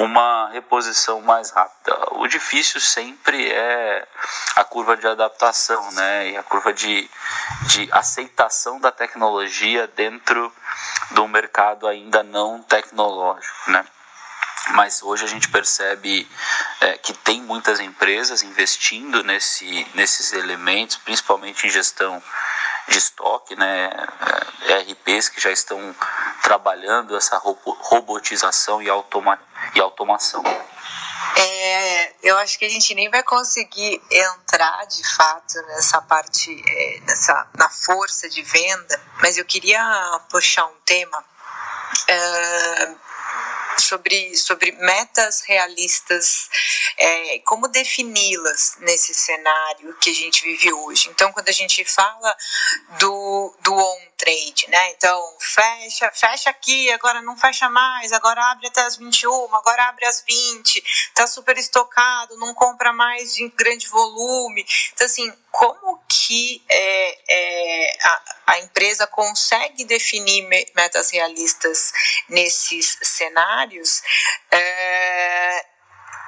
D: uma reposição mais rápida. O difícil sempre é a curva de adaptação, né? E a curva de, de aceitação da tecnologia dentro do mercado ainda não tecnológico, né? Mas hoje a gente percebe é, que tem muitas empresas investindo nesse, nesses elementos, principalmente em gestão de estoque, né, é, RPs que já estão trabalhando essa robotização e, automa e automação.
A: É, eu acho que a gente nem vai conseguir entrar de fato nessa parte, é, nessa, na força de venda, mas eu queria puxar um tema é, sobre, sobre metas realistas, é, como defini-las nesse cenário que a gente vive hoje. Então, quando a gente fala do, do on-trade, né? Então, fecha, fecha aqui, agora não fecha mais, agora abre até as 21, agora abre às 20, tá super estocado, não compra mais de grande volume. Então, assim, como que é, é, a, a empresa consegue definir metas realistas nesses cenários? É,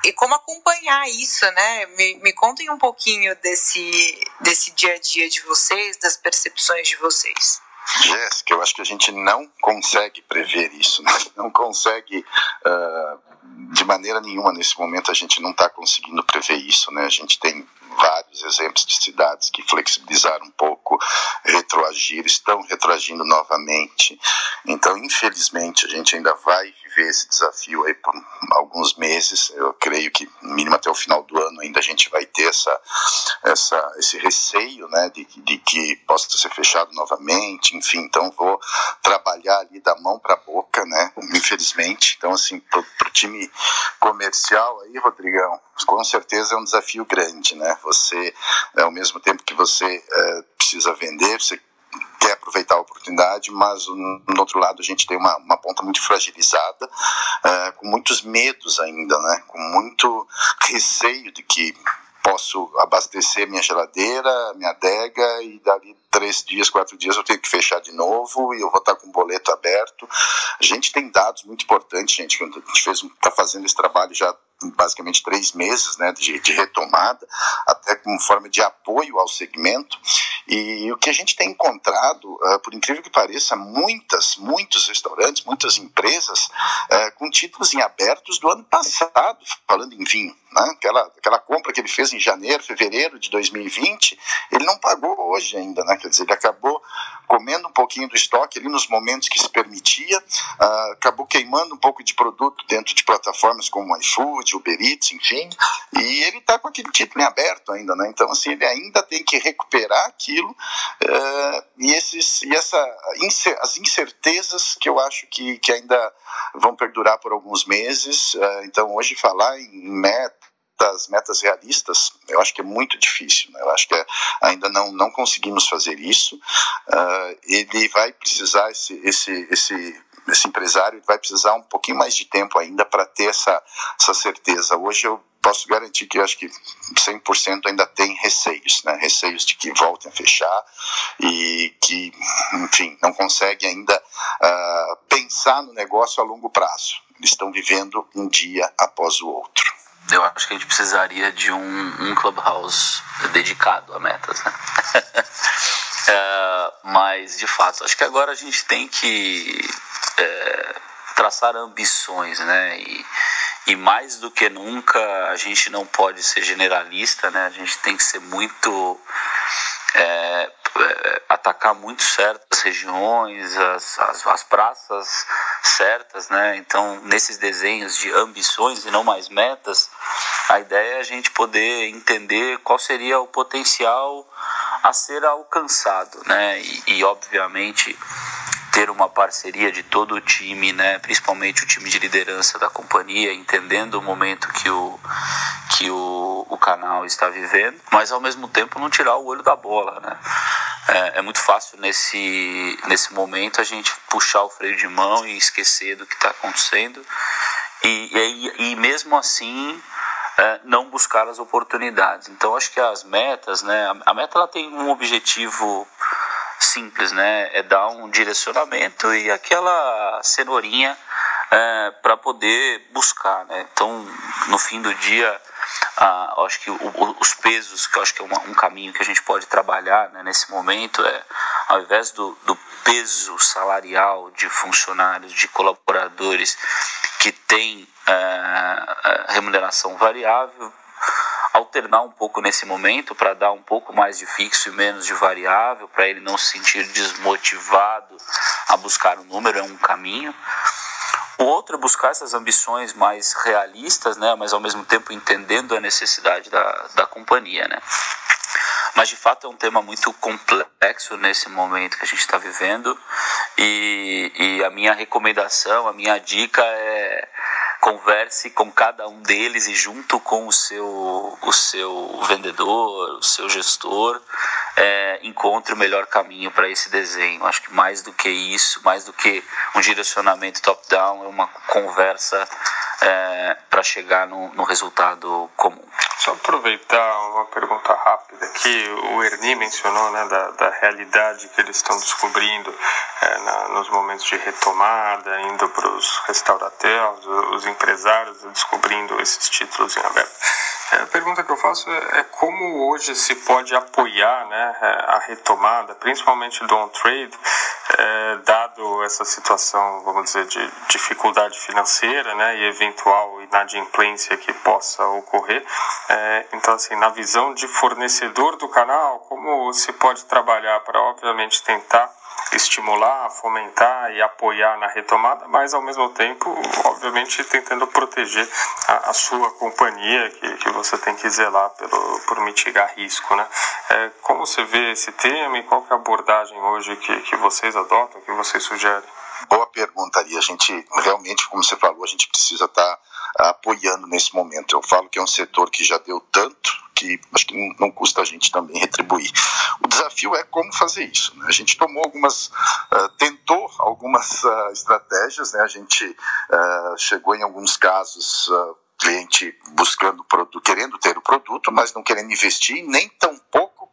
A: e como acompanhar isso, né? Me, me contem um pouquinho desse, desse dia a dia de vocês, das percepções de vocês.
C: Jéssica, eu acho que a gente não consegue prever isso, né? não consegue, uh, de maneira nenhuma nesse momento a gente não está conseguindo prever isso, né? A gente tem vários exemplos de cidades que flexibilizaram um pouco, retroagiram, estão retroagindo novamente. Então, infelizmente, a gente ainda vai viver esse desafio aí por alguns meses. Eu creio que, mínimo até o final do ano, ainda a gente vai ter essa, essa, esse receio, né, de, de que possa ser fechado novamente. Enfim, então vou trabalhar ali da mão para a boca, né, infelizmente. Então, assim, para o time comercial aí, Rodrigão, com certeza é um desafio grande, né? Você, ao mesmo tempo que você é, precisa vender, você quer aproveitar a oportunidade, mas no outro lado a gente tem uma, uma ponta muito fragilizada, uh, com muitos medos ainda, né? com muito receio de que posso abastecer minha geladeira, minha adega e dali três dias, quatro dias eu tenho que fechar de novo e eu vou estar com o boleto aberto. A gente tem dados muito importantes, gente, a gente está fazendo esse trabalho já basicamente três meses né, de, de, retomada, até como forma de apoio ao segmento. E o que a gente tem encontrado, uh, por incrível que pareça, muitas, muitos restaurantes, muitas empresas uh, com títulos em abertos do ano passado, falando em vinho. Né? Aquela, aquela compra que ele fez em janeiro, fevereiro de 2020, ele não pagou hoje ainda, né? quer dizer, ele acabou comendo um pouquinho do estoque ali nos momentos que se permitia, uh, acabou queimando um pouco de produto dentro de plataformas como iFood, Uber Eats, enfim, e ele está com aquele título em aberto ainda, né? Então, assim, ele ainda tem que recuperar aquilo uh, e, esses, e essa, as incertezas que eu acho que, que ainda vão perdurar por alguns meses. Uh, então, hoje falar em meta metas, metas realistas, eu acho que é muito difícil. Né? Eu acho que é, ainda não, não conseguimos fazer isso. Uh, ele vai precisar, esse, esse, esse, esse empresário vai precisar um pouquinho mais de tempo ainda para ter essa, essa certeza. Hoje eu posso garantir que acho que 100% ainda tem receios, né? receios de que voltem a fechar e que, enfim, não consegue ainda uh, pensar no negócio a longo prazo. Eles estão vivendo um dia após o outro
D: eu acho que a gente precisaria de um, um clubhouse dedicado a metas, né? é, mas, de fato, acho que agora a gente tem que é, traçar ambições, né? E, e mais do que nunca a gente não pode ser generalista, né? A gente tem que ser muito é, é, atacar muito certas regiões, as, as, as, praças certas, né? Então, nesses desenhos de ambições e não mais metas, a ideia é a gente poder entender qual seria o potencial a ser alcançado, né? E, e obviamente ter uma parceria de todo o time, né, principalmente o time de liderança da companhia, entendendo o momento que o, que o, o canal está vivendo, mas ao mesmo tempo não tirar o olho da bola. Né? É, é muito fácil nesse, nesse momento a gente puxar o freio de mão e esquecer do que está acontecendo, e, e, e mesmo assim é, não buscar as oportunidades. Então acho que as metas, né, a meta ela tem um objetivo simples, né? É dar um direcionamento e aquela cenourinha é, para poder buscar, né? Então, no fim do dia, ah, acho que o, os pesos, que acho que é uma, um caminho que a gente pode trabalhar né, nesse momento, é ao invés do, do peso salarial de funcionários, de colaboradores que tem é, remuneração variável, alternar um pouco nesse momento para dar um pouco mais de fixo e menos de variável, para ele não se sentir desmotivado a buscar um número, é um caminho. O outro é buscar essas ambições mais realistas, né, mas ao mesmo tempo entendendo a necessidade da, da companhia. Né. Mas de fato é um tema muito complexo nesse momento que a gente está vivendo e, e a minha recomendação, a minha dica é converse com cada um deles e junto com o seu, o seu vendedor, o seu gestor, é, encontre o melhor caminho para esse desenho. Acho que mais do que isso, mais do que um direcionamento top-down, é uma conversa é, para chegar no, no resultado comum.
B: Só aproveitar uma pergunta rápida aqui. O Erni mencionou né, da, da realidade que eles estão descobrindo é, na, nos momentos de retomada, indo para os restaurateurs, os empresários descobrindo esses títulos em aberto. É, a pergunta que eu faço é, é, como hoje se pode apoiar né, a retomada, principalmente do on-trade, é, dado essa situação, vamos dizer, de dificuldade financeira né, e eventual inadimplência que possa ocorrer. É, então, assim, na visão de fornecedor do canal, como se pode trabalhar para, obviamente, tentar estimular, fomentar e apoiar na retomada, mas ao mesmo tempo, obviamente, tentando proteger a, a sua companhia, que, que você tem que zelar pelo, por mitigar risco. Né? É, como você vê esse tema e qual é a abordagem hoje que, que vocês adotam, que vocês sugerem?
C: Boa pergunta, Ari. A gente realmente, como você falou, a gente precisa estar tá apoiando nesse momento. Eu falo que é um setor que já deu tanto que acho que não custa a gente também retribuir. O desafio é como fazer isso. Né? A gente tomou algumas, uh, tentou algumas uh, estratégias, né? a gente uh, chegou em alguns casos cliente buscando produto, querendo ter o produto, mas não querendo investir, nem tão pouco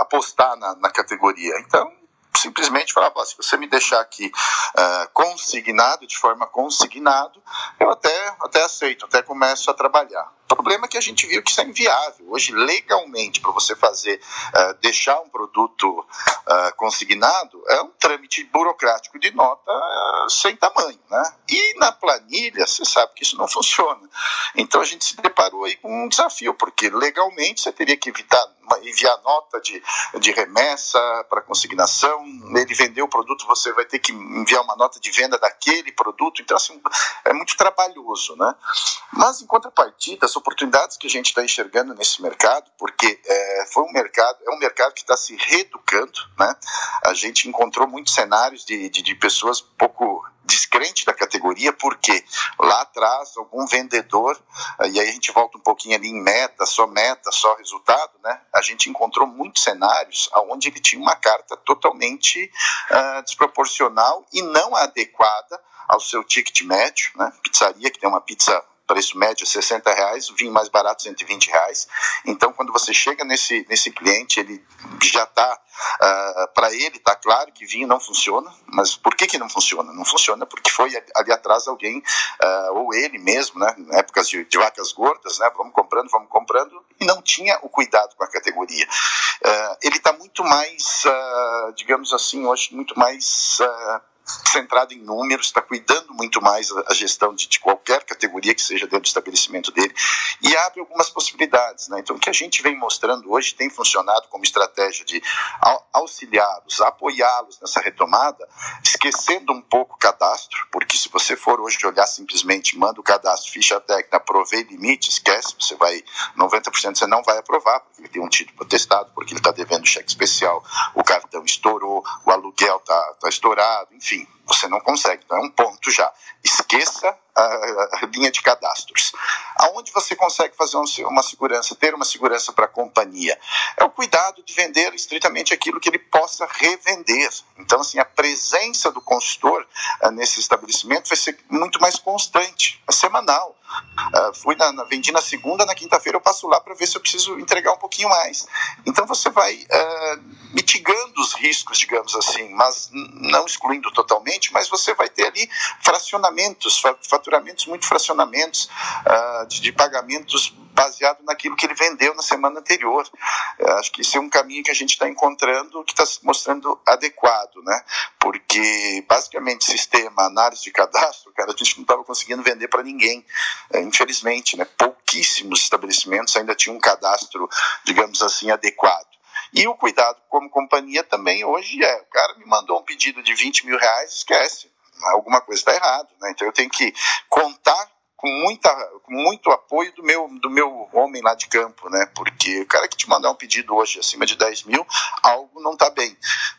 C: apostar na, na categoria. Então, simplesmente falava, se você me deixar aqui uh, consignado, de forma consignado, eu até, até aceito, até começo a trabalhar. O problema é que a gente viu que isso é inviável. Hoje, legalmente, para você fazer, uh, deixar um produto uh, consignado, é um trâmite burocrático de nota uh, sem tamanho. Né? E na planilha, você sabe que isso não funciona. Então, a gente se deparou aí com um desafio, porque legalmente você teria que evitar enviar nota de, de remessa para consignação, ele vendeu o produto, você vai ter que enviar uma nota de venda daquele produto, então assim, é muito trabalhoso, né? Mas em contrapartida, as oportunidades que a gente está enxergando nesse mercado, porque é, foi um mercado, é um mercado que está se reeducando, né? A gente encontrou muitos cenários de, de, de pessoas pouco descrente da categoria, porque lá atrás algum vendedor, e aí a gente volta um pouquinho ali em meta, só meta, só resultado, né? A gente encontrou muitos cenários onde ele tinha uma carta totalmente uh, desproporcional e não adequada ao seu ticket médio, né? Pizzaria que tem uma pizza preço médio 60 reais, vinho mais barato 120 reais. Então, quando você chega nesse, nesse cliente, ele já está, uh, ah, para ele está claro que vinho não funciona, mas por que, que não funciona? Não funciona porque foi ali atrás alguém, uh, ou ele mesmo, né, em épocas de, de, vacas gordas, né, vamos comprando, vamos comprando, e não tinha o cuidado com a categoria. Uh, ele está muito mais, digamos assim, hoje, muito mais centrado em números, está cuidando muito mais a gestão de, de, qualquer categoria que seja dentro do estabelecimento dele e abre algumas possibilidades. Né? Então, o que a gente vem mostrando hoje tem funcionado como estratégia de auxiliá-los, apoiá-los nessa retomada, esquecendo um pouco o cadastro, porque se você for hoje olhar simplesmente, manda o cadastro, ficha técnica, aprovei limite, esquece, você vai, 90% você não vai aprovar, porque ele tem um título protestado, porque ele está devendo cheque especial, o cartão estourou, o aluguel está tá estourado, enfim, você não consegue, então é um ponto já. Esqueça a, linha de cadastros. Aonde você consegue fazer uma segurança, ter uma segurança para a companhia? É o cuidado de vender estritamente aquilo que ele possa revender. Então, assim, a presença do consultor uh, nesse estabelecimento vai ser muito mais constante, é semanal. Uh, fui na, na, vendi na segunda, na quinta-feira eu passo lá para ver se eu preciso entregar um pouquinho mais. Então você vai uh, mitigando os riscos, digamos assim, mas não excluindo totalmente, mas você vai ter ali fracionamentos, faturamentos muito fracionamentos uh, de, de, pagamentos baseado naquilo que ele vendeu na semana anterior. Eu acho que esse é um caminho que a gente está encontrando que está se mostrando adequado, né? Porque basicamente sistema, análise de cadastro, cara, a gente não estava conseguindo vender para ninguém, é, infelizmente, né? Pouquíssimos estabelecimentos ainda tinham um cadastro, digamos assim, adequado. E o cuidado como companhia também hoje é, o cara me mandou um pedido de 20 mil reais, esquece, alguma coisa está errada, né? Então eu tenho que contar com, muita, com muito apoio do meu, do meu homem lá de campo, né? Porque o cara que te mandar um pedido hoje acima de 10 mil, algo não está bem.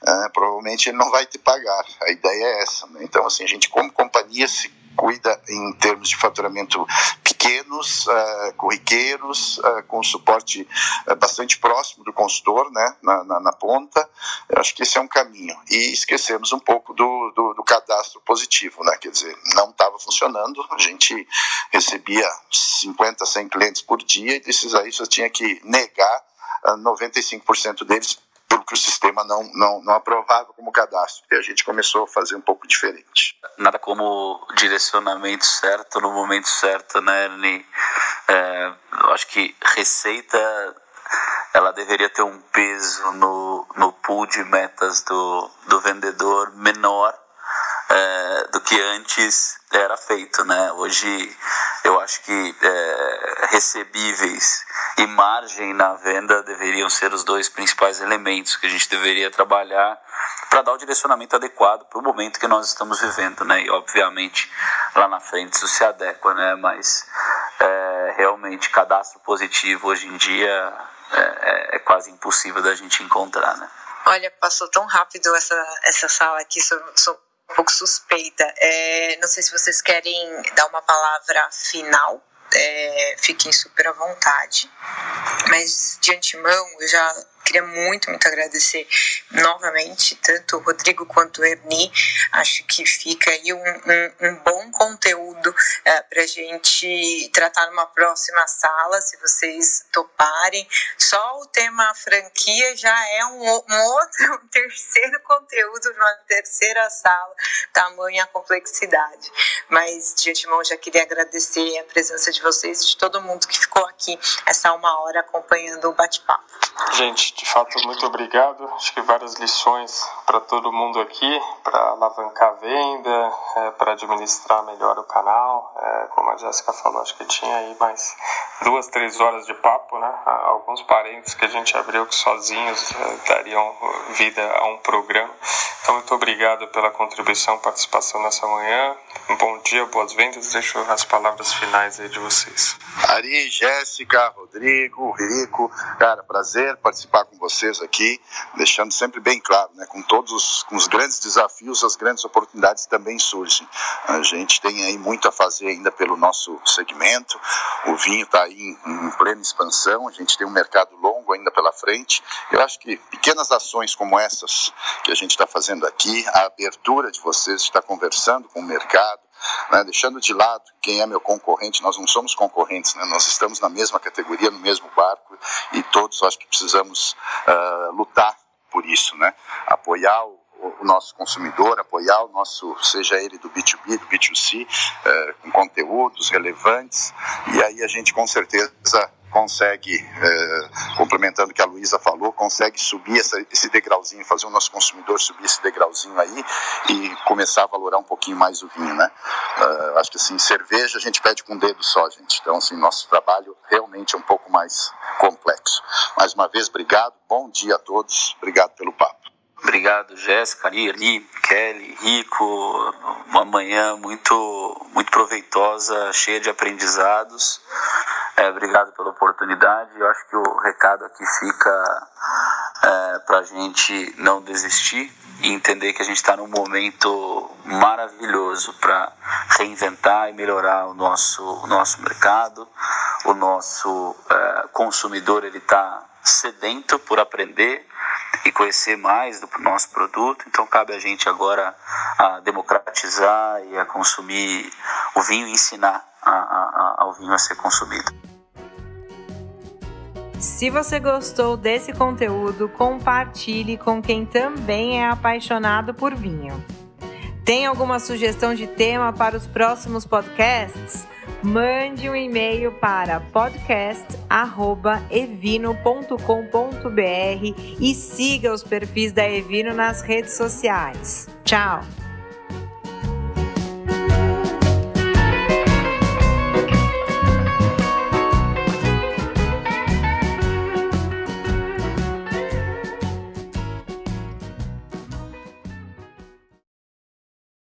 C: É, provavelmente ele não vai te pagar. A ideia é essa, né? Então, assim, a gente como companhia se cuida em termos de faturamento pequenos, uh, corriqueiros, uh, com suporte uh, bastante próximo do consultor, né, na, na, na, ponta. Eu acho que esse é um caminho. E esquecemos um pouco do, do cadastro positivo, né, quer dizer, não estava funcionando, a gente recebia 50, 100 clientes por dia e desses aí só tinha que negar 95% deles porque o sistema não, não, não aprovava como cadastro. E a gente começou a fazer um pouco diferente.
D: Nada como direcionamento certo no momento certo, né, Ernie? É, eu acho que receita ela deveria ter um peso no, no pool de metas do, do vendedor menor é, do que antes era feito, né? Hoje eu acho que é, recebíveis e margem na venda deveriam ser os dois principais elementos que a gente deveria trabalhar para dar o direcionamento adequado para o momento que nós estamos vivendo, né? E obviamente lá na frente isso se adequa, né? Mas é, realmente cadastro positivo hoje em dia é, é, é quase impossível da gente encontrar, né?
A: Olha, passou tão rápido essa, essa sala aqui, sou, sou um pouco suspeita. É, não sei se vocês querem dar uma palavra final. É, fiquem super à vontade. Mas de antemão, eu já queria muito, muito agradecer novamente, tanto o Rodrigo quanto o Erni. Acho que fica aí um, um, um bom conteúdo é, para a gente tratar numa próxima sala, se vocês toparem. Só o tema franquia já é um, um outro, um terceiro conteúdo numa terceira sala, tamanha complexidade. Mas de antemão já queria agradecer a presença de vocês, de todo mundo que ficou aqui essa uma hora acompanhando o bate-papo.
B: Gente, de fato, muito obrigado. Acho que várias lições para todo mundo aqui, para alavancar a venda, é, para administrar melhor o canal. É, como a Jéssica falou, acho que tinha aí mais duas, três horas de papo, né? Alguns parentes que a gente abriu que sozinhos é, dariam vida a um programa. Então, muito obrigado pela contribuição, participação nessa manhã. Um bom dia, boas vendas. Deixo as palavras finais aí de vocês.
C: Ari, Jéssica, Rodrigo, Rico, cara, prazer participar com vocês aqui, deixando sempre bem claro, né, com todos os, com os grandes desafios, as grandes oportunidades também surgem. A gente tem aí muito a fazer ainda pelo nosso segmento, o vinho está aí em, em plena expansão, a gente tem um mercado longo ainda pela frente. Eu acho que pequenas ações como essas que a gente está fazendo aqui, a abertura de vocês, de estar conversando com o mercado, né, deixando de lado quem é meu concorrente, nós não somos concorrentes, né, nós estamos na mesma categoria, no mesmo barco e todos acho que precisamos uh, lutar por isso, né, apoiar o, o nosso consumidor, apoiar o nosso, seja ele do B2B, do B2C, uh, com conteúdos relevantes, e aí a gente com certeza consegue, é, complementando o que a Luísa falou, consegue subir essa, esse degrauzinho, fazer o nosso consumidor subir esse degrauzinho aí e começar a valorar um pouquinho mais o vinho, né? Uh, acho que assim, cerveja a gente pede com o dedo só, gente. Então, assim, nosso trabalho realmente é um pouco mais complexo. Mais uma vez, obrigado, bom dia a todos, obrigado pelo papo.
D: Obrigado, Jéssica, Ari, Kelly, Rico. Uma manhã muito, muito proveitosa, cheia de aprendizados. É, obrigado pela oportunidade. Eu acho que o recado aqui fica é, para a gente não desistir e entender que a gente está num momento maravilhoso para reinventar e melhorar o nosso, o nosso mercado. O nosso é, consumidor ele está sedento por aprender e conhecer mais do nosso produto. Então cabe a gente agora a democratizar e a consumir o vinho e ensinar a, a, ao vinho a ser consumido.
G: Se você gostou desse conteúdo, compartilhe com quem também é apaixonado por vinho. Tem alguma sugestão de tema para os próximos podcasts? Mande um e-mail para podcast@evino.com.br e siga os perfis da Evino nas redes sociais. Tchau.